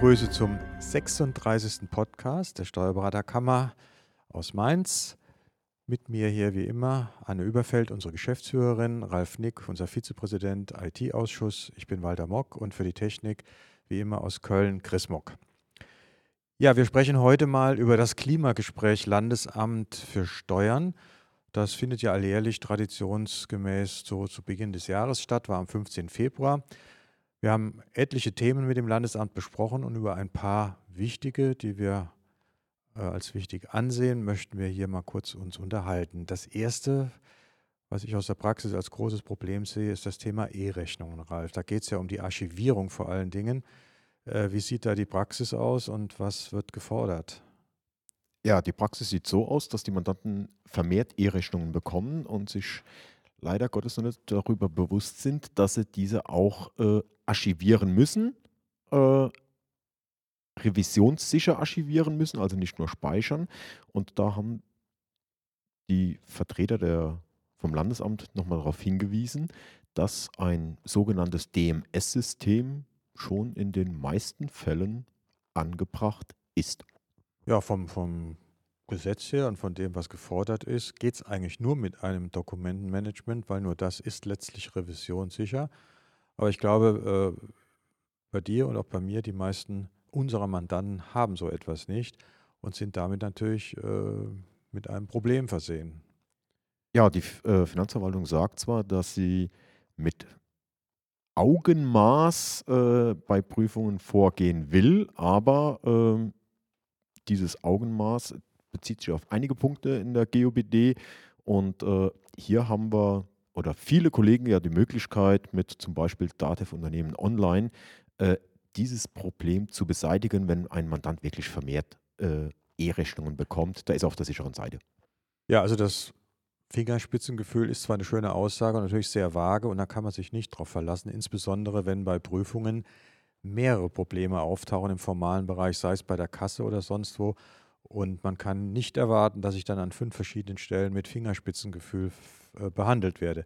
begrüße zum 36. Podcast der Steuerberaterkammer aus Mainz. Mit mir hier wie immer Anne Überfeld, unsere Geschäftsführerin, Ralf Nick, unser Vizepräsident IT-Ausschuss. Ich bin Walter Mock und für die Technik wie immer aus Köln Chris Mock. Ja, wir sprechen heute mal über das Klimagespräch Landesamt für Steuern. Das findet ja alljährlich traditionsgemäß so zu Beginn des Jahres statt, war am 15. Februar. Wir haben etliche Themen mit dem Landesamt besprochen und über ein paar wichtige, die wir äh, als wichtig ansehen, möchten wir hier mal kurz uns unterhalten. Das erste, was ich aus der Praxis als großes Problem sehe, ist das Thema E-Rechnungen, Ralf. Da geht es ja um die Archivierung vor allen Dingen. Äh, wie sieht da die Praxis aus und was wird gefordert? Ja, die Praxis sieht so aus, dass die Mandanten vermehrt E-Rechnungen bekommen und sich leider Gottes noch nicht darüber bewusst sind, dass sie diese auch äh, archivieren müssen, äh, revisionssicher archivieren müssen, also nicht nur speichern. Und da haben die Vertreter der, vom Landesamt nochmal darauf hingewiesen, dass ein sogenanntes DMS-System schon in den meisten Fällen angebracht ist. Ja, vom, vom Gesetz her und von dem, was gefordert ist, geht es eigentlich nur mit einem Dokumentenmanagement, weil nur das ist letztlich revisionssicher. Aber ich glaube, äh, bei dir und auch bei mir, die meisten unserer Mandanten haben so etwas nicht und sind damit natürlich äh, mit einem Problem versehen. Ja, die äh, Finanzverwaltung sagt zwar, dass sie mit Augenmaß äh, bei Prüfungen vorgehen will, aber ähm, dieses Augenmaß bezieht sich auf einige Punkte in der GOBD und äh, hier haben wir oder viele Kollegen ja die Möglichkeit, mit zum Beispiel Datev Unternehmen Online äh, dieses Problem zu beseitigen, wenn ein Mandant wirklich vermehrt äh, E-Rechnungen bekommt. Da ist er auf der sicheren Seite. Ja, also das Fingerspitzengefühl ist zwar eine schöne Aussage und natürlich sehr vage und da kann man sich nicht drauf verlassen, insbesondere wenn bei Prüfungen mehrere Probleme auftauchen im formalen Bereich, sei es bei der Kasse oder sonst wo und man kann nicht erwarten, dass ich dann an fünf verschiedenen Stellen mit Fingerspitzengefühl äh, behandelt werde.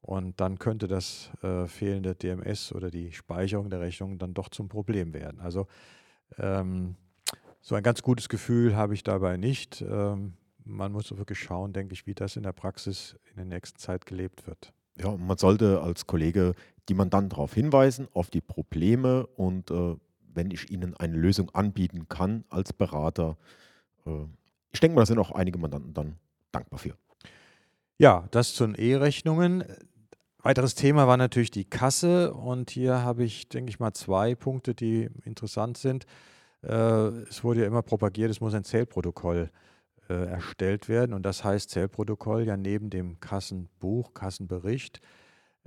Und dann könnte das äh, fehlende DMS oder die Speicherung der Rechnung dann doch zum Problem werden. Also ähm, so ein ganz gutes Gefühl habe ich dabei nicht. Ähm, man muss wirklich schauen, denke ich, wie das in der Praxis in der nächsten Zeit gelebt wird. Ja, man sollte als Kollege die Mandanten darauf hinweisen, auf die Probleme und äh, wenn ich ihnen eine Lösung anbieten kann als Berater, ich denke mal, da sind auch einige Mandanten dann dankbar für. Ja, das zu den E-Rechnungen. Weiteres Thema war natürlich die Kasse und hier habe ich, denke ich mal, zwei Punkte, die interessant sind. Äh, es wurde ja immer propagiert, es muss ein Zählprotokoll äh, erstellt werden und das heißt Zählprotokoll ja neben dem Kassenbuch, Kassenbericht.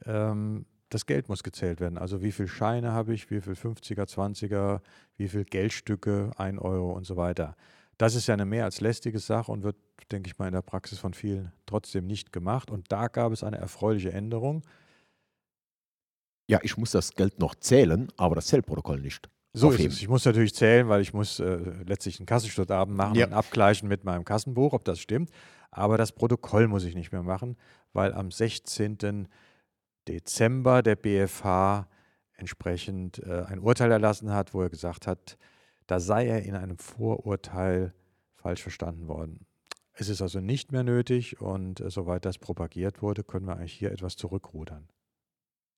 Ähm, das Geld muss gezählt werden. Also wie viele Scheine habe ich, wie viele 50er, 20er, wie viele Geldstücke, 1 Euro und so weiter. Das ist ja eine mehr als lästige Sache und wird, denke ich mal, in der Praxis von vielen trotzdem nicht gemacht. Und da gab es eine erfreuliche Änderung. Ja, ich muss das Geld noch zählen, aber das Zählprotokoll nicht. So ist es. Ich muss natürlich zählen, weil ich muss äh, letztlich einen Kassenstundabend machen ja. und abgleichen mit meinem Kassenbuch, ob das stimmt. Aber das Protokoll muss ich nicht mehr machen, weil am 16. Dezember der BFH entsprechend äh, ein Urteil erlassen hat, wo er gesagt hat, da sei er in einem Vorurteil falsch verstanden worden. Es ist also nicht mehr nötig und äh, soweit das propagiert wurde, können wir eigentlich hier etwas zurückrudern.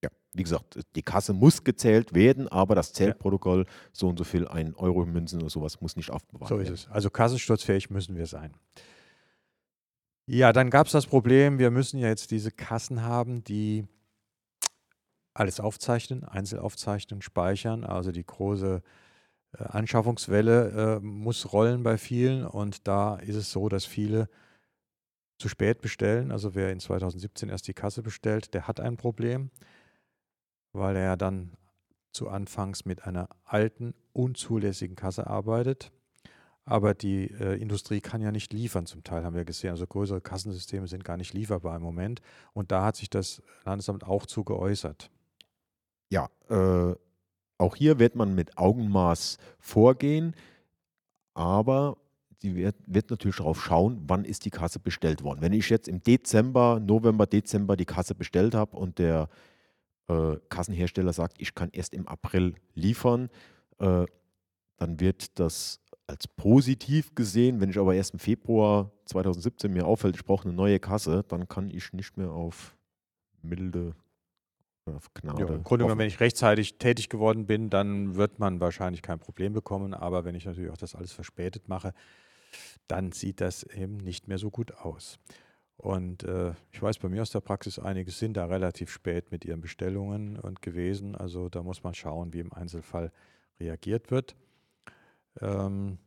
Ja, wie gesagt, die Kasse muss gezählt werden, aber das Zählprotokoll, ja. so und so viel, ein Euro Münzen oder sowas, muss nicht aufbewahrt werden. So ist es. Also kassensturzfähig müssen wir sein. Ja, dann gab es das Problem, wir müssen ja jetzt diese Kassen haben, die alles aufzeichnen, Einzelaufzeichnen, speichern, also die große Anschaffungswelle äh, muss rollen bei vielen und da ist es so, dass viele zu spät bestellen. Also wer in 2017 erst die Kasse bestellt, der hat ein Problem, weil er dann zu Anfangs mit einer alten, unzulässigen Kasse arbeitet. Aber die äh, Industrie kann ja nicht liefern, zum Teil haben wir gesehen. Also größere Kassensysteme sind gar nicht lieferbar im Moment. Und da hat sich das Landesamt auch zu geäußert. Ja, äh, auch hier wird man mit Augenmaß vorgehen, aber sie wird, wird, natürlich darauf schauen, wann ist die Kasse bestellt worden. Wenn ich jetzt im Dezember, November, Dezember die Kasse bestellt habe und der äh, Kassenhersteller sagt, ich kann erst im April liefern, äh, dann wird das als positiv gesehen. Wenn ich aber erst im Februar 2017 mir auffällt, ich brauche eine neue Kasse, dann kann ich nicht mehr auf milde Gnade. Ja, Im Grunde genommen, wenn ich rechtzeitig tätig geworden bin, dann wird man wahrscheinlich kein Problem bekommen. Aber wenn ich natürlich auch das alles verspätet mache, dann sieht das eben nicht mehr so gut aus. Und äh, ich weiß bei mir aus der Praxis, einige sind da relativ spät mit ihren Bestellungen und gewesen. Also da muss man schauen, wie im Einzelfall reagiert wird. Ähm,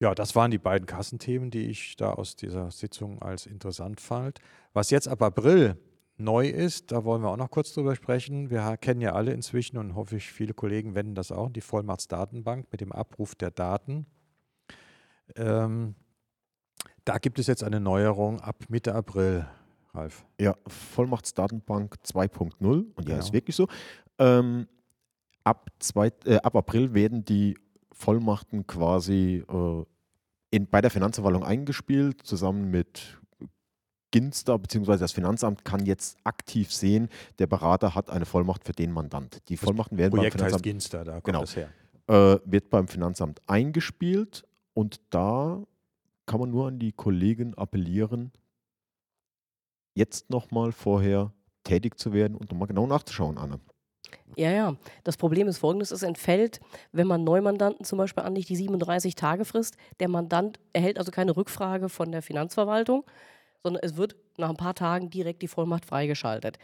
ja, das waren die beiden Kassenthemen, die ich da aus dieser Sitzung als interessant fand. Was jetzt ab April neu ist, da wollen wir auch noch kurz drüber sprechen. Wir kennen ja alle inzwischen und hoffe ich, viele Kollegen wenden das auch, die Vollmachtsdatenbank mit dem Abruf der Daten. Ähm, da gibt es jetzt eine Neuerung ab Mitte April, Ralf. Ja, Vollmachtsdatenbank 2.0 und ja, ist Genau. wirklich so. Ähm, ab, zwei, äh, ab April werden die Vollmachten quasi äh, in, bei der Finanzverwaltung eingespielt, zusammen mit Ginster, beziehungsweise das Finanzamt kann jetzt aktiv sehen, der Berater hat eine Vollmacht für den Mandant. Die Vollmachten werden beim Projekt heißt Finanzamt, Ginster, da kommt Genau. das her. äh, wird beim Finanzamt eingespielt und da kann man nur an die Kollegen appellieren, jetzt nochmal vorher tätig zu werden und nochmal genau nachzuschauen, Anne. Ja, ja. Das Problem ist folgendes: Es entfällt, wenn man Neumandanten zum Beispiel anlegt, die 37-Tage-Frist. Der Mandant erhält also keine Rückfrage von der Finanzverwaltung, sondern es wird nach ein paar Tagen direkt die Vollmacht freigeschaltet.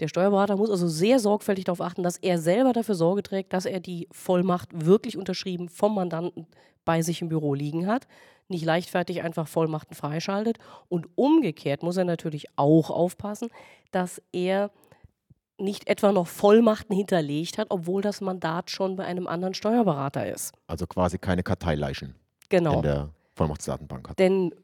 Der Steuerberater muss also sehr sorgfältig darauf achten, dass er selber dafür Sorge trägt, dass er die Vollmacht wirklich unterschrieben vom Mandanten bei sich im Büro liegen hat, nicht leichtfertig einfach Vollmachten freischaltet. Und umgekehrt muss er natürlich auch aufpassen, dass er nicht etwa noch Vollmachten hinterlegt hat, obwohl das Mandat schon bei einem anderen Steuerberater ist. Also quasi keine Karteileichen Genau. in der Vollmachtsdatenbank hat. Denn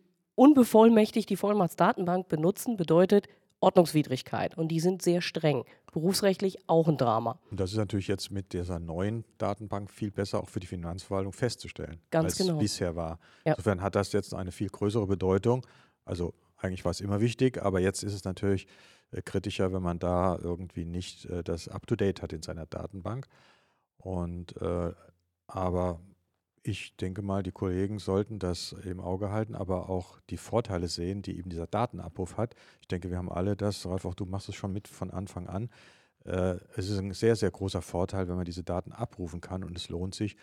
unbevollmächtigt die Vollmachtsdatenbank benutzen bedeutet Ordnungswidrigkeit. Und die sind sehr streng. Berufsrechtlich auch ein Drama. Und das ist natürlich jetzt mit dieser neuen Datenbank viel besser auch für die Finanzverwaltung festzustellen, Ganz als genau. bisher war. Ja. Insofern hat das jetzt eine viel größere Bedeutung. Also eigentlich war es immer wichtig, aber jetzt ist es natürlich äh, kritischer, wenn man da irgendwie nicht äh, das up-to-date hat in seiner Datenbank. Und äh, aber ich denke mal, die Kollegen sollten das im Auge halten, aber auch die Vorteile sehen, die eben dieser Datenabruf hat. Ich denke, wir haben alle das, Ralf, auch du machst es schon mit von Anfang an. Äh, es ist ein sehr, sehr großer Vorteil, wenn man diese Daten abrufen kann und es lohnt sich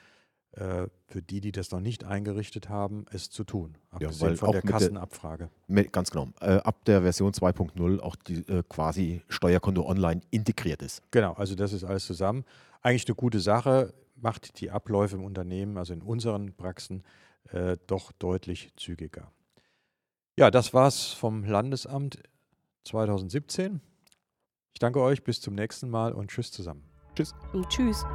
äh, für die, die das noch nicht eingerichtet haben, es zu tun. Abgesehen weil von der der- Kassenabfrage. Mit, ganz genau. Äh, ab der Version 2.0 auch die äh, quasi Steuerkonto online integriert ist. Genau, also das ist alles zusammen. Eigentlich eine gute Sache, macht die Abläufe im Unternehmen, also in unseren Praxen, äh, doch deutlich zügiger. Ja, das war's vom Landesamt 2017. Ich danke euch, bis zum nächsten Mal und tschüss zusammen. Und tschüss.